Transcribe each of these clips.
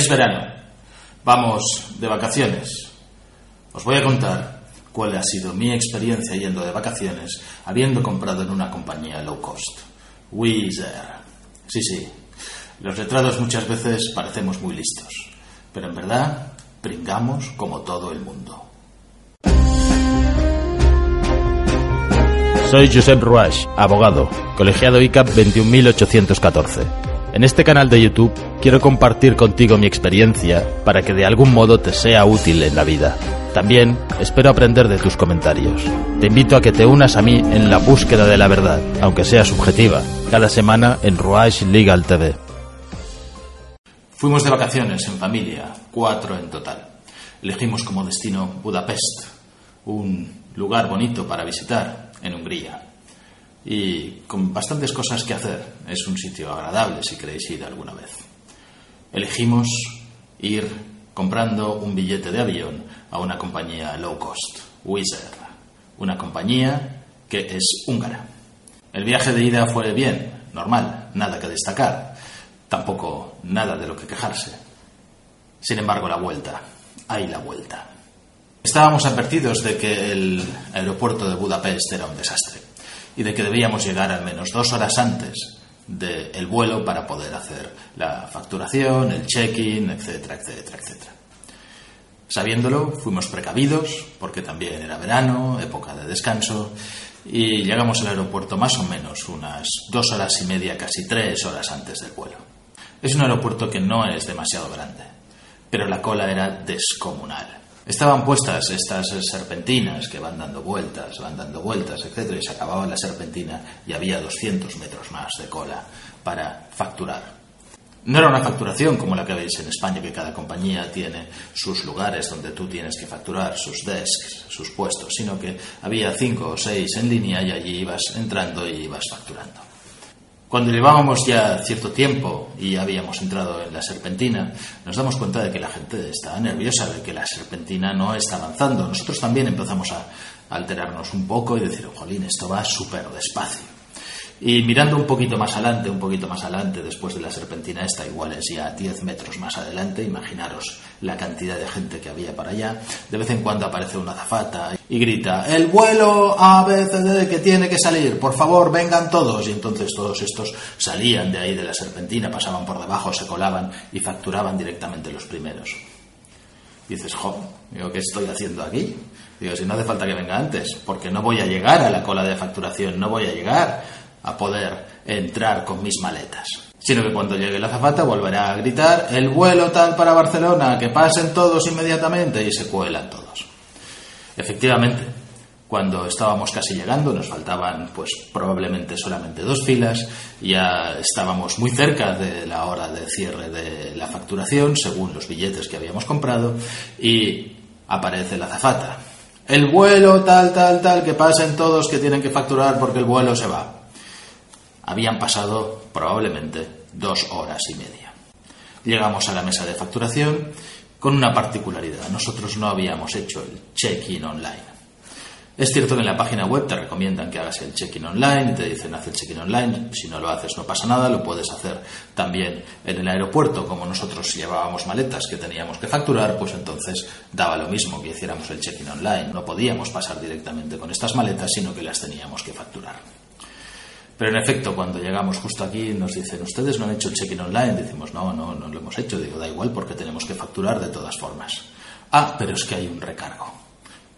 Es verano. Vamos de vacaciones. Os voy a contar cuál ha sido mi experiencia yendo de vacaciones habiendo comprado en una compañía low cost. Wizz Air. Sí, sí. Los letrados muchas veces parecemos muy listos, pero en verdad pringamos como todo el mundo. Soy Josep Ruach, abogado, colegiado ICAP 21814. En este canal de YouTube quiero compartir contigo mi experiencia para que de algún modo te sea útil en la vida. También espero aprender de tus comentarios. Te invito a que te unas a mí en la búsqueda de la verdad, aunque sea subjetiva, cada semana en Ruach Legal TV. Fuimos de vacaciones en familia, cuatro en total. Elegimos como destino Budapest, un lugar bonito para visitar en Hungría y con bastantes cosas que hacer. Es un sitio agradable si queréis ir alguna vez. Elegimos ir comprando un billete de avión a una compañía low cost, Wizz Air, una compañía que es húngara. El viaje de ida fue bien, normal, nada que destacar, tampoco nada de lo que quejarse. Sin embargo, la vuelta, hay la vuelta. Estábamos advertidos de que el aeropuerto de Budapest era un desastre y de que debíamos llegar al menos dos horas antes del vuelo para poder hacer la facturación, el check-in, etcétera, etcétera, etcétera. Sabiéndolo, fuimos precavidos, porque también era verano, época de descanso, y llegamos al aeropuerto más o menos unas dos horas y media, casi tres horas antes del vuelo. Es un aeropuerto que no es demasiado grande, pero la cola era descomunal. Estaban puestas estas serpentinas que van dando vueltas, van dando vueltas, etc. Y se acababa la serpentina y había 200 metros más de cola para facturar. No era una facturación como la que veis en España, que cada compañía tiene sus lugares donde tú tienes que facturar, sus desks, sus puestos, sino que había cinco o seis en línea y allí ibas entrando y ibas facturando. Cuando llevábamos ya cierto tiempo y habíamos entrado en la serpentina, nos damos cuenta de que la gente estaba nerviosa, de que la serpentina no está avanzando. Nosotros también empezamos a alterarnos un poco y decir, jolín, esto va súper despacio. Y mirando un poquito más adelante, un poquito más adelante, después de la serpentina esta, igual es ya 10 metros más adelante, imaginaros la cantidad de gente que había para allá, de vez en cuando aparece una azafata y grita, el vuelo ABCD que tiene que salir, por favor, vengan todos. Y entonces todos estos salían de ahí de la serpentina, pasaban por debajo, se colaban y facturaban directamente los primeros. Y dices, jo, ¿qué estoy haciendo aquí? Digo, si no hace falta que venga antes, porque no voy a llegar a la cola de facturación, no voy a llegar a poder entrar con mis maletas. Sino que cuando llegue la zafata volverá a gritar el vuelo tal para Barcelona, que pasen todos inmediatamente y se cuelan todos. Efectivamente, cuando estábamos casi llegando, nos faltaban pues probablemente solamente dos filas, ya estábamos muy cerca de la hora de cierre de la facturación, según los billetes que habíamos comprado, y aparece la zafata. El vuelo tal, tal, tal, que pasen todos que tienen que facturar porque el vuelo se va. Habían pasado probablemente dos horas y media. Llegamos a la mesa de facturación con una particularidad. Nosotros no habíamos hecho el check-in online. Es cierto que en la página web te recomiendan que hagas el check-in online, te dicen haz el check-in online, si no lo haces no pasa nada, lo puedes hacer también en el aeropuerto, como nosotros llevábamos maletas que teníamos que facturar, pues entonces daba lo mismo que hiciéramos el check-in online, no podíamos pasar directamente con estas maletas, sino que las teníamos que facturar. Pero en efecto, cuando llegamos justo aquí, nos dicen, ¿ustedes no han hecho el check-in online? Decimos, no, no, no lo hemos hecho. Digo, da igual porque tenemos que facturar de todas formas. Ah, pero es que hay un recargo.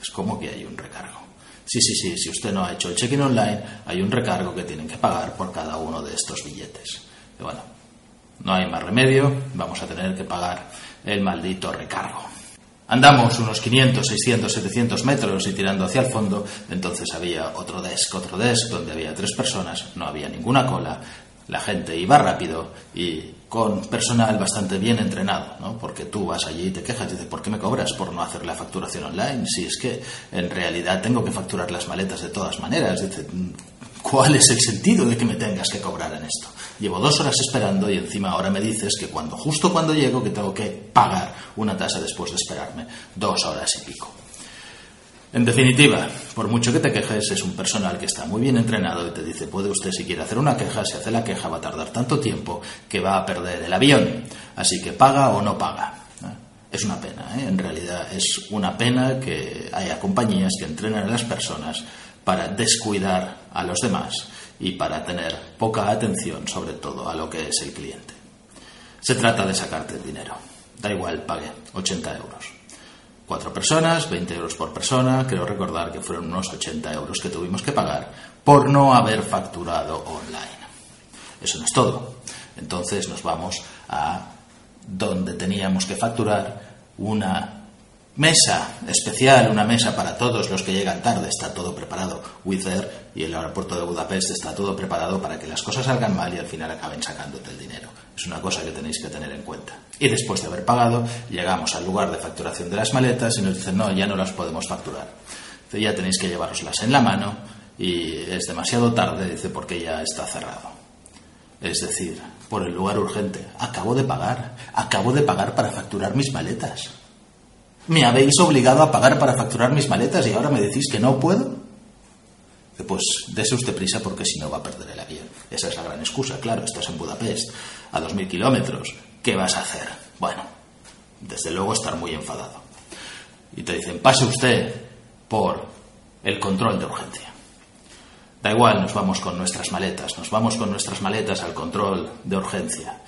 Es como que hay un recargo. Sí, sí, sí, si usted no ha hecho el check-in online, hay un recargo que tienen que pagar por cada uno de estos billetes. Y bueno, no hay más remedio, vamos a tener que pagar el maldito recargo. Andamos unos 500, 600, 700 metros y tirando hacia el fondo, entonces había otro desk, otro desk donde había tres personas, no había ninguna cola, la gente iba rápido y con personal bastante bien entrenado, ¿no? Porque tú vas allí y te quejas y dices, ¿por qué me cobras por no hacer la facturación online? Si es que en realidad tengo que facturar las maletas de todas maneras. Dice, ¿cuál es el sentido de que me tengas que cobrar en esto? Llevo dos horas esperando y encima ahora me dices que cuando justo cuando llego que tengo que pagar una tasa después de esperarme dos horas y pico. En definitiva, por mucho que te quejes, es un personal que está muy bien entrenado y te dice, puede usted si quiere hacer una queja, si hace la queja va a tardar tanto tiempo que va a perder el avión. Así que paga o no paga. Es una pena, ¿eh? en realidad es una pena que haya compañías que entrenen a las personas para descuidar a los demás y para tener poca atención sobre todo a lo que es el cliente. Se trata de sacarte el dinero. Da igual, pague 80 euros. Cuatro personas, 20 euros por persona. Creo recordar que fueron unos 80 euros que tuvimos que pagar por no haber facturado online. Eso no es todo. Entonces nos vamos a donde teníamos que facturar una mesa especial, una mesa para todos los que llegan tarde, está todo preparado. Wizz Air y el aeropuerto de Budapest está todo preparado para que las cosas salgan mal y al final acaben sacándote el dinero. Es una cosa que tenéis que tener en cuenta. Y después de haber pagado, llegamos al lugar de facturación de las maletas y nos dicen, no, ya no las podemos facturar. Ya tenéis que llevaroslas en la mano y es demasiado tarde, dice, porque ya está cerrado. Es decir, por el lugar urgente. Acabo de pagar. Acabo de pagar para facturar mis maletas. Me habéis obligado a pagar para facturar mis maletas y ahora me decís que no puedo. Pues dese usted prisa porque si no va a perder el avión. Esa es la gran excusa. Claro, estás en Budapest, a 2.000 kilómetros. ¿Qué vas a hacer? Bueno, desde luego estar muy enfadado. Y te dicen, pase usted por el control de urgencia. Da igual, nos vamos con nuestras maletas, nos vamos con nuestras maletas al control de urgencia.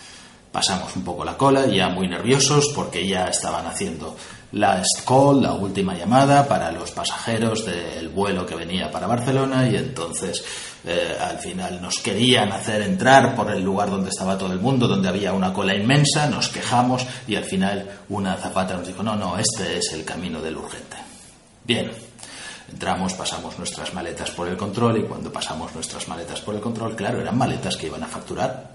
Pasamos un poco la cola, ya muy nerviosos porque ya estaban haciendo last call, la última llamada para los pasajeros del vuelo que venía para Barcelona y entonces eh, al final nos querían hacer entrar por el lugar donde estaba todo el mundo, donde había una cola inmensa, nos quejamos y al final una zapata nos dijo, no, no, este es el camino del urgente. Bien, Entramos, pasamos nuestras maletas por el control y cuando pasamos nuestras maletas por el control, claro, eran maletas que iban a facturar.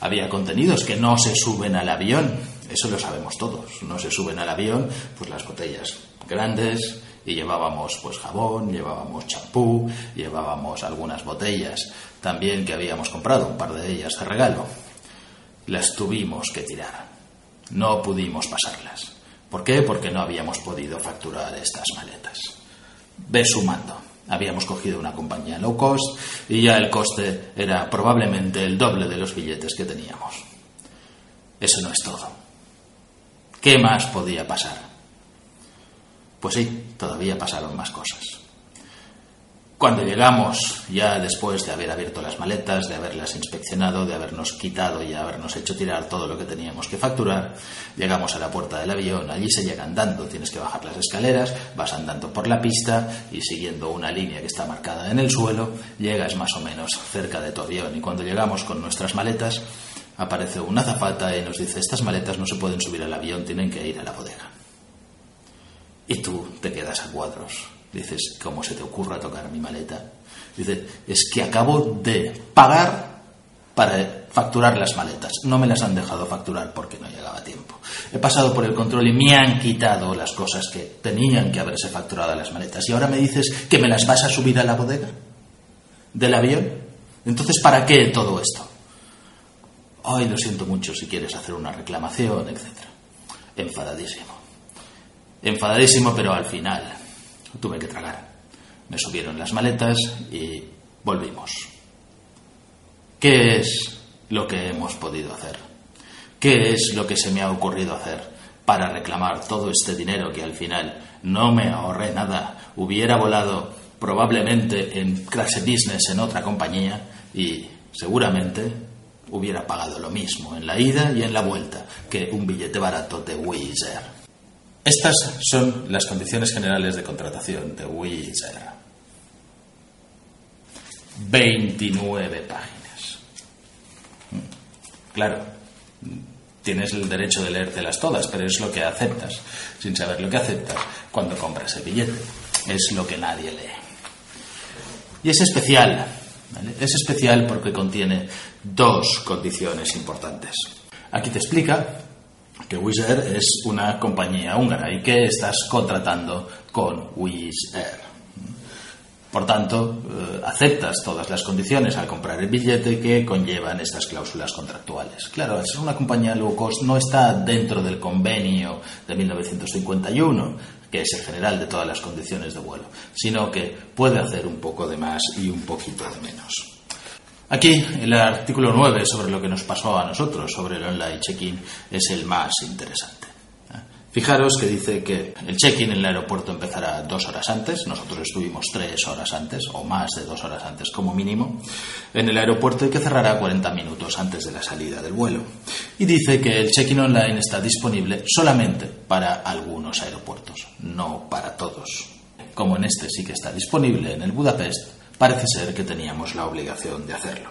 Había contenidos que no se suben al avión, eso lo sabemos todos, no se suben al avión, pues las botellas grandes y llevábamos pues jabón, llevábamos champú, llevábamos algunas botellas también que habíamos comprado, un par de ellas de regalo. Las tuvimos que tirar, no pudimos pasarlas. ¿Por qué? Porque no habíamos podido facturar estas maletas ve sumando. Habíamos cogido una compañía low cost y ya el coste era probablemente el doble de los billetes que teníamos. Eso no es todo. ¿Qué más podía pasar? Pues sí, todavía pasaron más cosas. Cuando llegamos, ya después de haber abierto las maletas, de haberlas inspeccionado, de habernos quitado y habernos hecho tirar todo lo que teníamos que facturar, llegamos a la puerta del avión, allí se llega andando, tienes que bajar las escaleras, vas andando por la pista y siguiendo una línea que está marcada en el suelo, llegas más o menos cerca de tu avión y cuando llegamos con nuestras maletas, aparece una zapata y nos dice, estas maletas no se pueden subir al avión, tienen que ir a la bodega. Y tú te quedas a cuadros Dices, ¿cómo se te ocurra tocar mi maleta? Dice, es que acabo de pagar para facturar las maletas. No me las han dejado facturar porque no llegaba tiempo. He pasado por el control y me han quitado las cosas que tenían que haberse facturado las maletas. Y ahora me dices que me las vas a subir a la bodega del avión. Entonces, ¿para qué todo esto? Ay, lo siento mucho si quieres hacer una reclamación, etc. Enfadadísimo. Enfadadísimo, pero al final tuve que tragar. Me subieron las maletas y volvimos. ¿Qué es lo que hemos podido hacer? ¿Qué es lo que se me ha ocurrido hacer para reclamar todo este dinero que al final no me ahorré nada? Hubiera volado probablemente en clase business en otra compañía y seguramente hubiera pagado lo mismo en la ida y en la vuelta que un billete barato de Wizz. Estas son las condiciones generales de contratación de Wizz Air. 29 páginas. Claro, tienes el derecho de leértelas todas, pero es lo que aceptas, sin saber lo que aceptas cuando compras el billete. Es lo que nadie lee. Y es especial. Es especial porque contiene dos condiciones importantes. Aquí te explica que Wizz Air es una compañía húngara y que estás contratando con Wizz Air. Por tanto, eh, aceptas todas las condiciones al comprar el billete que conllevan estas cláusulas contractuales. Claro, es una compañía low cost no está dentro del convenio de 1951, que es el general de todas las condiciones de vuelo, sino que puede hacer un poco de más y un poquito de menos. Aquí, el artículo 9 sobre lo que nos pasó a nosotros, sobre el online check-in, es el más interesante. Fijaros que dice que el check-in en el aeropuerto empezará dos horas antes, nosotros estuvimos tres horas antes o más de dos horas antes como mínimo, en el aeropuerto y que cerrará 40 minutos antes de la salida del vuelo. Y dice que el check-in online está disponible solamente para algunos aeropuertos, no para todos. Como en este sí que está disponible en el Budapest, parece ser que teníamos la obligación de hacerlo.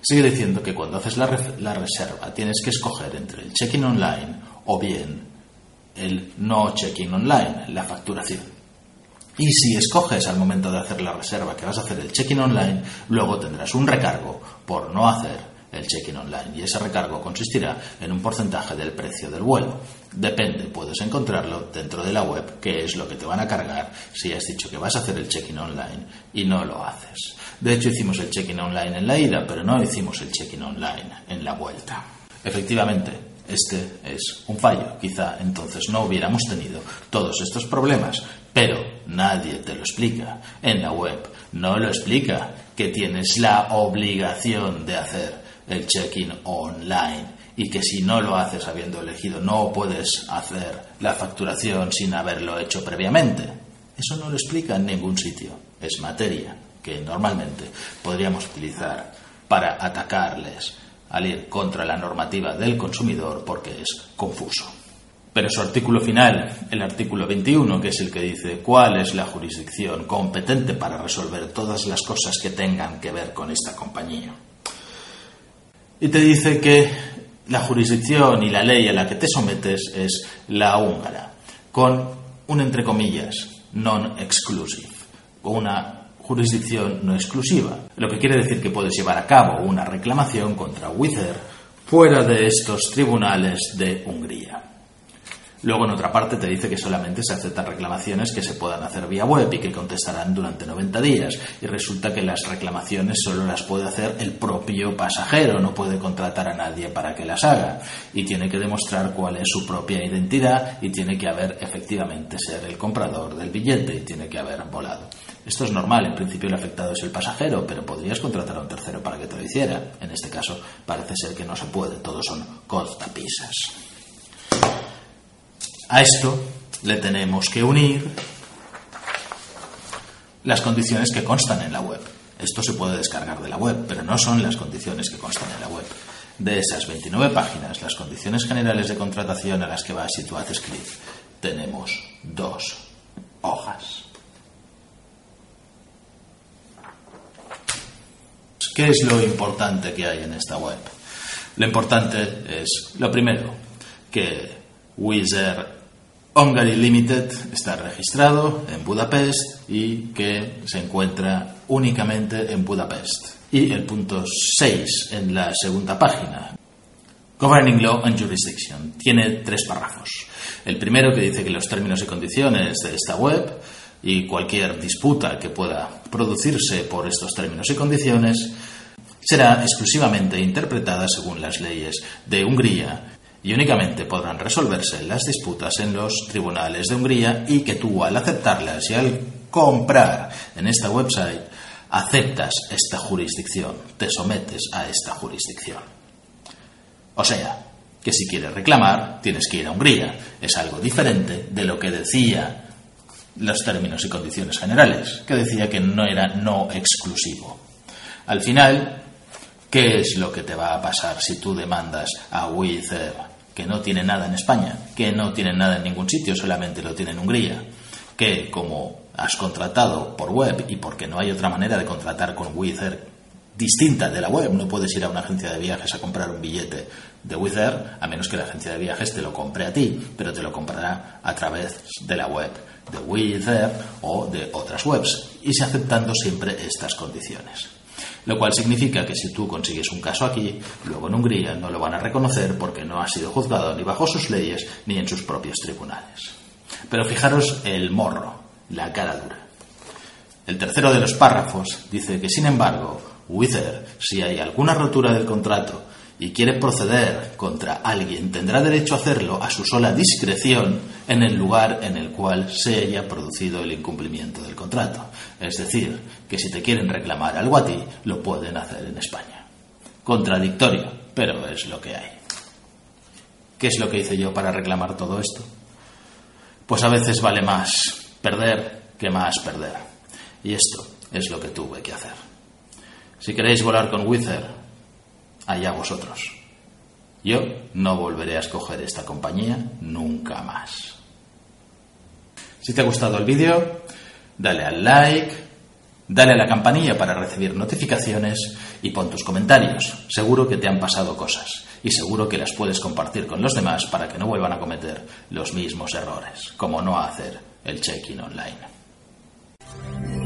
Sigue diciendo que cuando haces la, reserva tienes que escoger entre el check-in online o bien el no check-in online, la facturación. Y si escoges al momento de hacer la reserva que vas a hacer el check-in online, luego tendrás un recargo por no hacer el check-in online y ese recargo consistirá en un porcentaje del precio del vuelo. Depende, puedes encontrarlo dentro de la web, que es lo que te van a cargar si has dicho que vas a hacer el check-in online y no lo haces. De hecho, hicimos el check-in online en la ida, pero no hicimos el check-in online en la vuelta. Efectivamente, este es un fallo. Quizá entonces no hubiéramos tenido todos estos problemas, pero nadie te lo explica. En la web no lo explica que tienes la obligación de hacer el check-in online y que si no lo haces habiendo elegido no puedes hacer la facturación sin haberlo hecho previamente. Eso no lo explica en ningún sitio. Es materia que normalmente podríamos utilizar para atacarles al ir contra la normativa del consumidor porque es confuso. Pero su artículo final, el artículo 21, que es el que dice cuál es la jurisdicción competente para resolver todas las cosas que tengan que ver con esta compañía. Y te dice que la jurisdicción y la ley a la que te sometes es la húngara, con un entre comillas non-exclusive, una jurisdicción no exclusiva, lo que quiere decir que puedes llevar a cabo una reclamación contra Wither fuera de estos tribunales de Hungría. Luego, en otra parte, te dice que solamente se aceptan reclamaciones que se puedan hacer vía web y que contestarán durante 90 días. Y resulta que las reclamaciones solo las puede hacer el propio pasajero, no puede contratar a nadie para que las haga. Y tiene que demostrar cuál es su propia identidad y tiene que haber efectivamente ser el comprador del billete y tiene que haber volado. Esto es normal, en principio el afectado es el pasajero, pero podrías contratar a un tercero para que te lo hiciera. En este caso parece ser que no se puede, todos son cortapisas. A esto le tenemos que unir las condiciones que constan en la web. Esto se puede descargar de la web, pero no son las condiciones que constan en la web. De esas 29 páginas, las condiciones generales de contratación a las que va a situar Script, tenemos dos hojas. ¿Qué es lo importante que hay en esta web? Lo importante es, lo primero, que Wizard Hungary Limited está registrado en Budapest y que se encuentra únicamente en Budapest. Y el punto 6 en la segunda página. Governing Law and Jurisdiction. Tiene tres párrafos. El primero que dice que los términos y condiciones de esta web y cualquier disputa que pueda producirse por estos términos y condiciones será exclusivamente interpretada según las leyes de Hungría y únicamente podrán resolverse las disputas en los tribunales de Hungría y que tú al aceptarlas y al comprar en esta website aceptas esta jurisdicción, te sometes a esta jurisdicción. O sea, que si quieres reclamar tienes que ir a Hungría. Es algo diferente de lo que decía los términos y condiciones generales, que decía que no era no exclusivo. Al final, ¿qué es lo que te va a pasar si tú demandas a Wither, que no tiene nada en España, que no tiene nada en ningún sitio, solamente lo tiene en Hungría? Que como has contratado por web y porque no hay otra manera de contratar con Wither distinta de la web. No puedes ir a una agencia de viajes a comprar un billete de Wizz a menos que la agencia de viajes te lo compre a ti, pero te lo comprará a través de la web de Wizz o de otras webs, y se aceptando siempre estas condiciones. Lo cual significa que si tú consigues un caso aquí, luego en Hungría no lo van a reconocer porque no ha sido juzgado ni bajo sus leyes ni en sus propios tribunales. Pero fijaros el morro, la cara dura. El tercero de los párrafos dice que, sin embargo, Wither, si hay alguna rotura del contrato y quiere proceder contra alguien, tendrá derecho a hacerlo a su sola discreción en el lugar en el cual se haya producido el incumplimiento del contrato. Es decir, que si te quieren reclamar algo a ti, lo pueden hacer en España. Contradictorio, pero es lo que hay. ¿Qué es lo que hice yo para reclamar todo esto? Pues a veces vale más perder que más perder. Y esto es lo que tuve que hacer. Si queréis volar con Wither, allá vosotros. Yo no volveré a escoger esta compañía nunca más. Si te ha gustado el vídeo, dale al like, dale a la campanilla para recibir notificaciones y pon tus comentarios. Seguro que te han pasado cosas y seguro que las puedes compartir con los demás para que no vuelvan a cometer los mismos errores, como no hacer el check-in online.